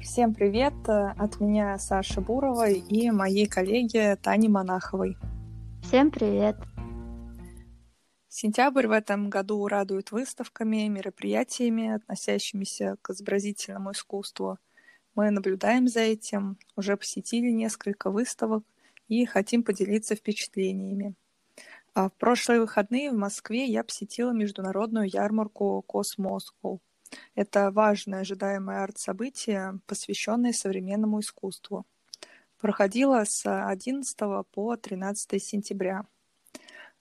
Всем привет! От меня Саша Бурова и моей коллеги Тани Монаховой. Всем привет! Сентябрь в этом году радует выставками, мероприятиями, относящимися к изобразительному искусству. Мы наблюдаем за этим, уже посетили несколько выставок и хотим поделиться впечатлениями. А в прошлые выходные в Москве я посетила международную ярмарку Cosmoscow. Это важное ожидаемое арт-событие, посвященное современному искусству. Проходило с 11 по 13 сентября.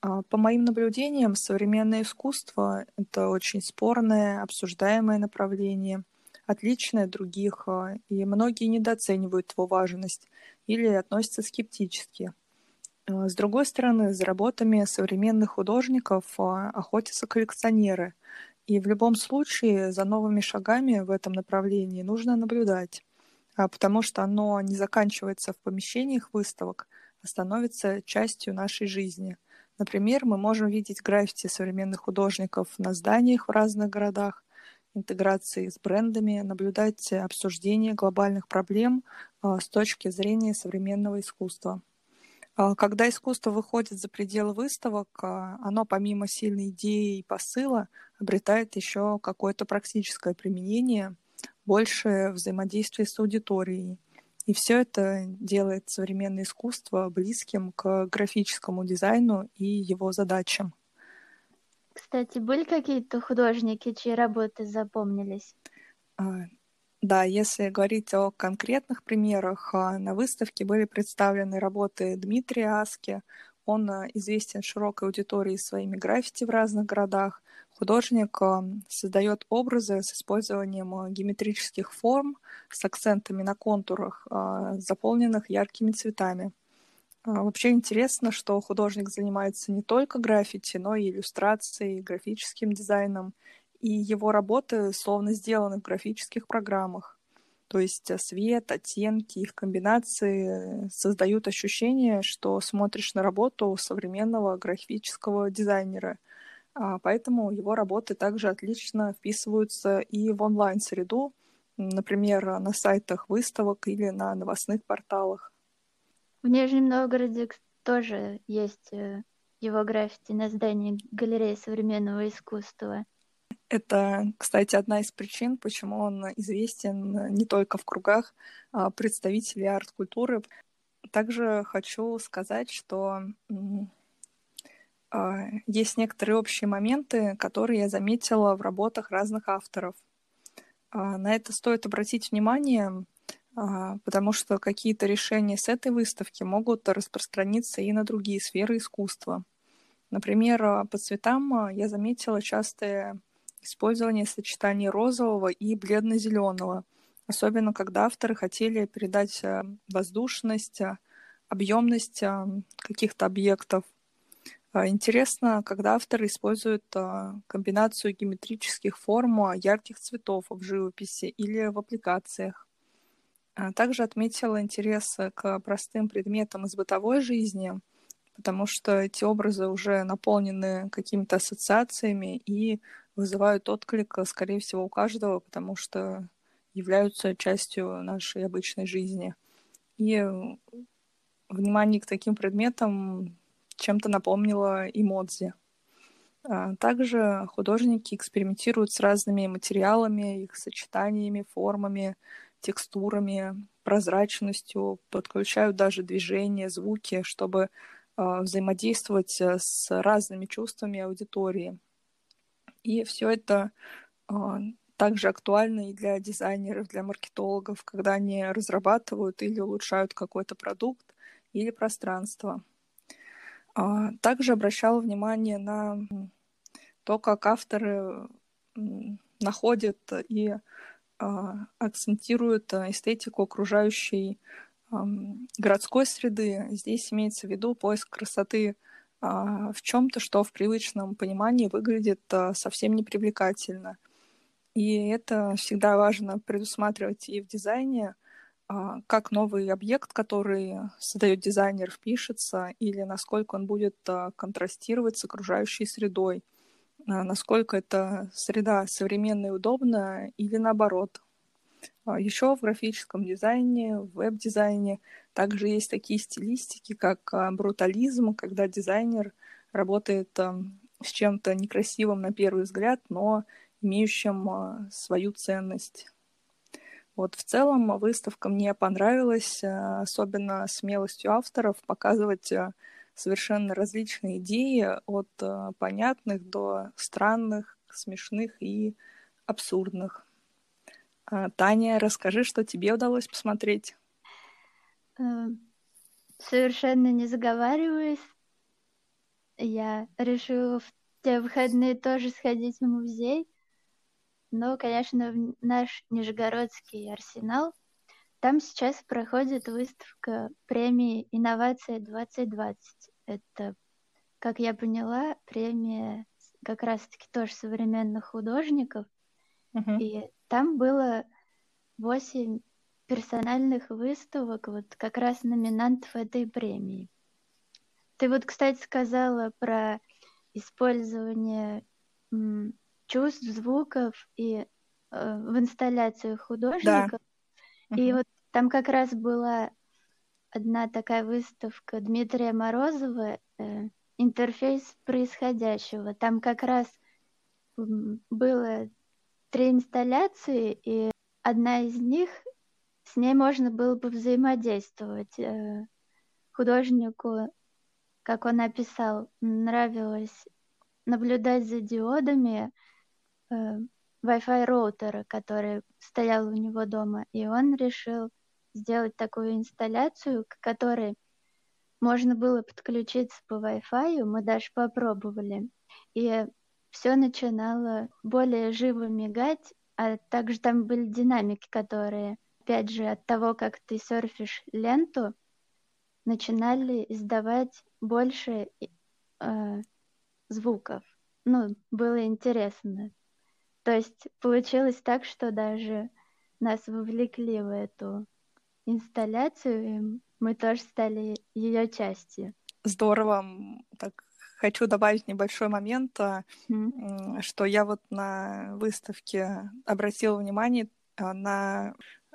А, по моим наблюдениям, современное искусство — это очень спорное, обсуждаемое направление, отличное от других, а, и многие недооценивают его важность или относятся скептически. А, с другой стороны, за работами современных художников охотятся коллекционеры, и в любом случае за новыми шагами в этом направлении нужно наблюдать, а, потому что оно не заканчивается в помещениях выставок, а становится частью нашей жизни. Например, мы можем видеть граффити современных художников на зданиях в разных городах, интеграции с брендами, наблюдать обсуждение глобальных проблем а, с точки зрения современного искусства. А, когда искусство выходит за пределы выставок, а, оно помимо сильной идеи и посыла обретает еще какое-то практическое применение, больше взаимодействия с аудиторией. И все это делает современное искусство близким к графическому дизайну и его задачам. Кстати, были какие-то художники, чьи работы запомнились? А, да, если говорить о конкретных примерах, а, на выставке были представлены работы Дмитрия Аски. Он а, известен широкой аудитории своими граффити в разных городах. Художник а, создает образы с использованием геометрических форм с акцентами на контурах, заполненных яркими цветами. Вообще интересно, что художник занимается не только граффити, но и иллюстрацией, графическим дизайном и его работы словно сделаны в графических программах. То есть э, свет, оттенки, их комбинации создают ощущение, что смотришь на работу современного графического дизайнера. А поэтому его работы также отлично вписываются и в онлайн-среду, например, на сайтах выставок или на новостных порталах. В Нижнем Новгороде тоже есть э, его граффити на здании галереи современного искусства. Это, кстати, одна из причин, почему он известен не только в кругах а, представителей арт-культуры. Также хочу сказать, что а, есть некоторые общие моменты, которые я заметила в работах разных авторов. А, на это стоит обратить внимание, потому что какие-то решения с этой выставки могут распространиться и на другие сферы искусства. Например, по цветам я заметила частые использование сочетаний розового и бледно-зеленого, особенно когда авторы хотели передать э, воздушность, э, объемность э, каких-то объектов. Интересно, когда авторы используют комбинацию геометрических форм ярких цветов в живописи или в аппликациях. Также отметила интерес к простым предметам из бытовой жизни, потому что эти образы уже наполнены какими-то ассоциациями и вызывают отклик, э, скорее всего, у каждого, потому что являются частью нашей обычной жизни. И внимание к таким предметам чем-то напомнило эмодзи. А также художники экспериментируют с разными материалами, их сочетаниями, формами, текстурами, прозрачностью, подключают даже движения, звуки, чтобы взаимодействовать с разными чувствами аудитории. И все это а, также актуально и для дизайнеров, для маркетологов, когда они разрабатывают или улучшают какой-то продукт или пространство. А, также обращала внимание на то, как авторы находят и а, акцентируют эстетику окружающей городской среды. Здесь имеется в виду поиск красоты а, в чем-то, что в привычном понимании выглядит а, совсем непривлекательно. И это всегда важно предусматривать и в дизайне, а, как новый объект, который создает дизайнер, впишется, или насколько он будет контрастировать с окружающей средой, насколько эта среда современная и удобная, или наоборот. А Еще в графическом дизайне, в веб-дизайне также есть такие стилистики, как а, брутализм, когда дизайнер работает с чем-то некрасивым на первый взгляд, но имеющим а, свою ценность. Вот в целом выставка мне понравилась, особенно смелостью авторов показывать совершенно различные идеи от понятных до странных, смешных и абсурдных. А, Таня, расскажи, что тебе удалось посмотреть. Э, совершенно не заговариваясь, я решила в те выходные тоже сходить в музей. Но, конечно, в наш Нижегородский арсенал. Там сейчас проходит выставка премии «Инновация 2020». Это, как я поняла, премия как раз-таки тоже современных художников. Uh-huh. И там было восемь персональных выставок, вот как раз номинантов этой премии. Ты вот, кстати, сказала про использование чувств, звуков и э, в инсталляциях художников. Да. И uh-huh. вот там как раз была одна такая выставка Дмитрия Морозова э, «Интерфейс происходящего». Там как раз было три инсталляции, и одна из них, с ней можно было бы взаимодействовать. Э, художнику, как он описал, нравилось наблюдать за диодами э, Wi-Fi роутера, который стоял у него дома, и он решил сделать такую инсталляцию, к которой можно было подключиться по Wi-Fi, мы даже попробовали. И все начинало более живо мигать, а также там были динамики, которые, опять же, от того, как ты серфишь ленту, начинали издавать больше э, звуков. Ну, было интересно. То есть получилось так, что даже нас вовлекли в эту инсталляцию, и мы тоже стали ее частью. Здорово. Так хочу добавить небольшой момент, mm. что я вот на выставке обратила внимание а, на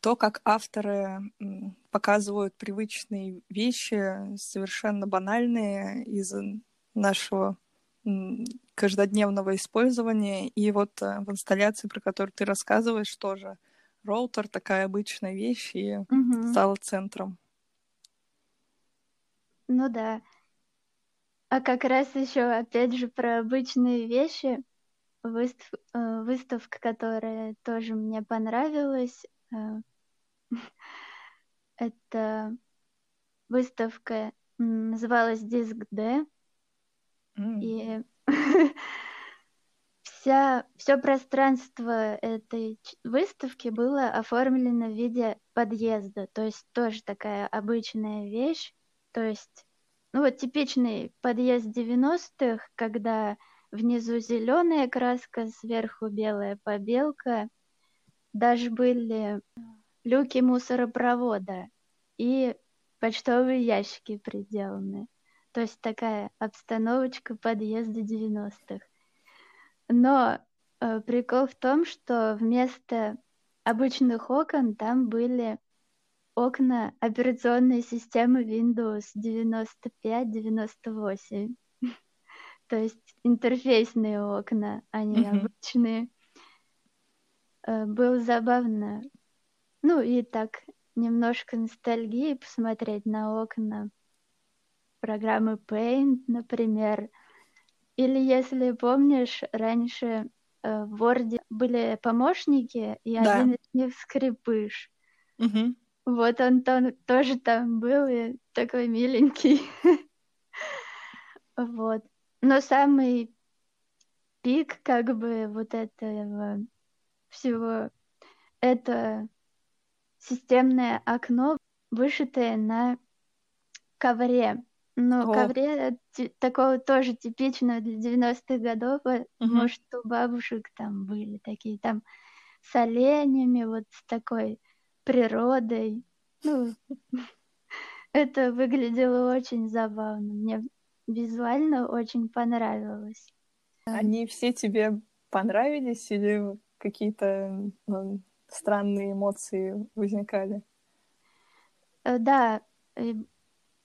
то, как авторы показывают привычные вещи, совершенно банальные из нашего каждодневного использования. И вот э, в инсталляции, про которую ты рассказываешь, тоже роутер такая обычная вещь и угу. стала центром. Ну да. А как раз еще, опять же, про обычные вещи. Выстав... Э, выставка, которая тоже мне понравилась. Э, это выставка называлась Диск Д. И вся, все пространство этой выставки было оформлено в виде подъезда. То есть тоже такая обычная вещь. То есть ну вот типичный подъезд 90-х, когда внизу зеленая краска, сверху белая побелка. Даже были люки мусоропровода и почтовые ящики приделаны. То есть такая обстановочка подъезда 90-х. Но э, прикол в том, что вместо обычных окон там были окна операционной системы Windows 95-98. То есть интерфейсные окна, а не mm-hmm. обычные. Э, было забавно. Ну и так, немножко ностальгии посмотреть на окна программы Paint, например. Или если помнишь, раньше э, в Word были помощники, и да. один из них скрипыш. Угу. Вот он там, тоже там был, и такой миленький. Вот. Но самый пик как бы вот этого всего, это системное окно, вышитое на ковре. О. ковре такого тоже типичного для 90-х годов. Угу. Может, у бабушек там были такие там с оленями, вот с такой природой. Ну, это выглядело очень забавно. Мне визуально очень понравилось. Они все тебе понравились или какие-то ну, странные эмоции возникали. Э, да,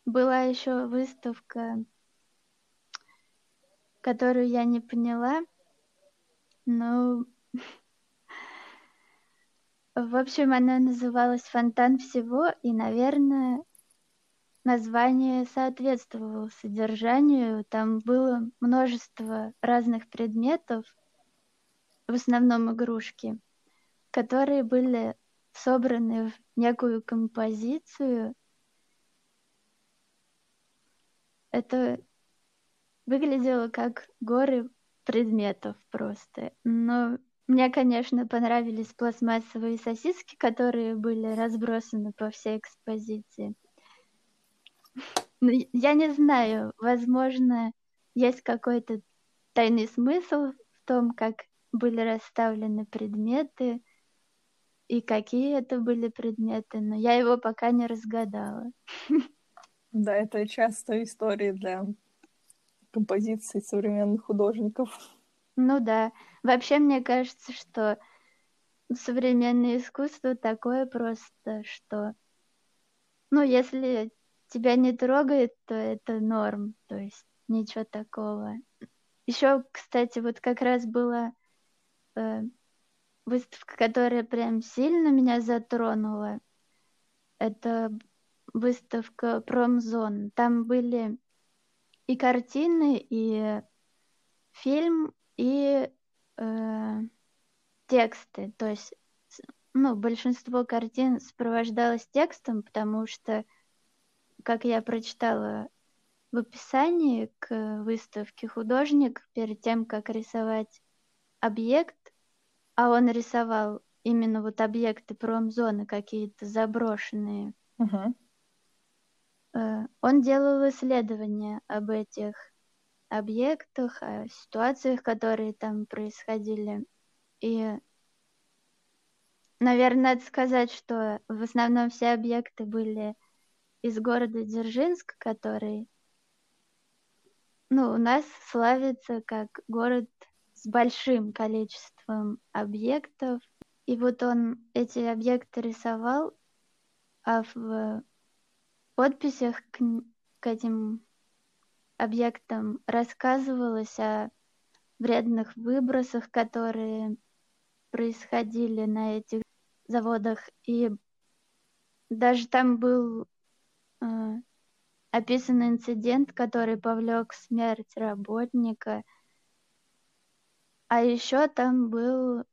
была еще выставка, которую я не поняла, но в общем, она называлась «Фонтан всего», и, наверное, название соответствовало содержанию. Там было множество разных предметов, в основном игрушки, которые были собраны в некую композицию. Это выглядело как горы предметов просто. Но мне, конечно, понравились пластмассовые сосиски, которые были разбросаны по всей экспозиции. Ну, я не знаю, возможно, есть какой-то тайный смысл в том, как были расставлены предметы и какие это были предметы, но я его пока не разгадала. Да, это частая история для композиций современных художников. Ну да. Вообще, мне кажется, что современное искусство такое просто, что, ну, если тебя не трогает, то это норм, то есть ничего такого. Еще, кстати, вот как раз была э, выставка, которая прям сильно меня затронула. Это выставка Промзон. Там были и картины, и фильм, и э, тексты. То есть, ну, большинство картин сопровождалось текстом, потому что, как я прочитала в описании к выставке художник, перед тем, как рисовать объект, а он рисовал именно вот объекты промзоны какие-то заброшенные, uh-huh. он делал исследования об этих объектах, о ситуациях, которые там происходили. И, наверное, надо сказать, что в основном все объекты были из города Дзержинск, который, ну, у нас славится как город с большим количеством объектов. И вот он эти объекты рисовал, а в подписях к, к этим объектам рассказывалось о вредных выбросах, которые происходили на этих заводах. И даже там был э, описан инцидент, который повлек смерть работника. А еще там был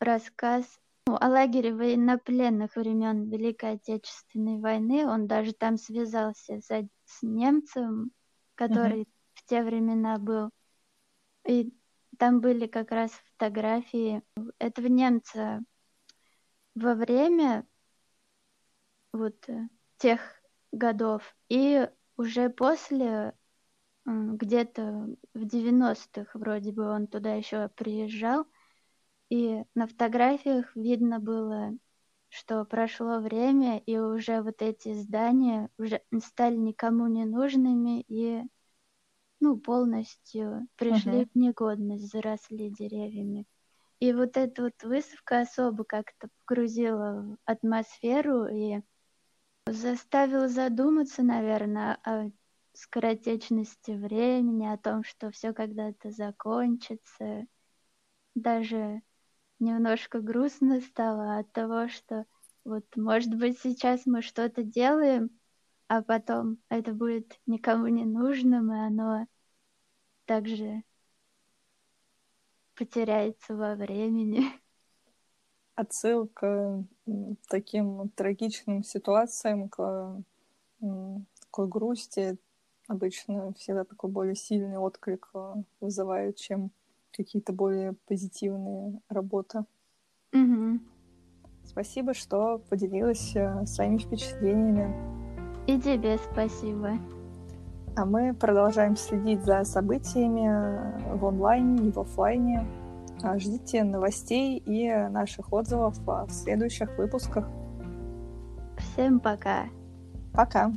рассказ ну, о лагере военнопленных времен Великой Отечественной войны. Он даже там связался с, с немцем, который uh-huh. в те времена был. И там были как раз фотографии этого немца во время вот э, тех годов. И уже после, где-то в 90-х вроде бы он туда еще приезжал, и на фотографиях видно было, что прошло время, и уже вот эти здания уже стали никому не нужными и ну, полностью пришли uh-huh. в негодность, заросли деревьями. И вот эта вот выставка особо как-то погрузила в атмосферу и заставила задуматься, наверное, о скоротечности времени, о том, что все когда-то закончится. Даже немножко грустно стало от того, что вот, может быть, сейчас мы что-то делаем, а потом это будет никому не нужным, и оно также потеряется во времени. Отсылка к таким трагичным ситуациям, к такой грусти обычно всегда такой более сильный отклик э, вызывает, чем какие-то более позитивные работы. Угу. Спасибо, что поделилась э, своими впечатлениями. И тебе спасибо. А мы продолжаем следить за событиями в онлайне и в офлайне. А, ждите новостей и наших отзывов в следующих выпусках. Всем пока. Пока.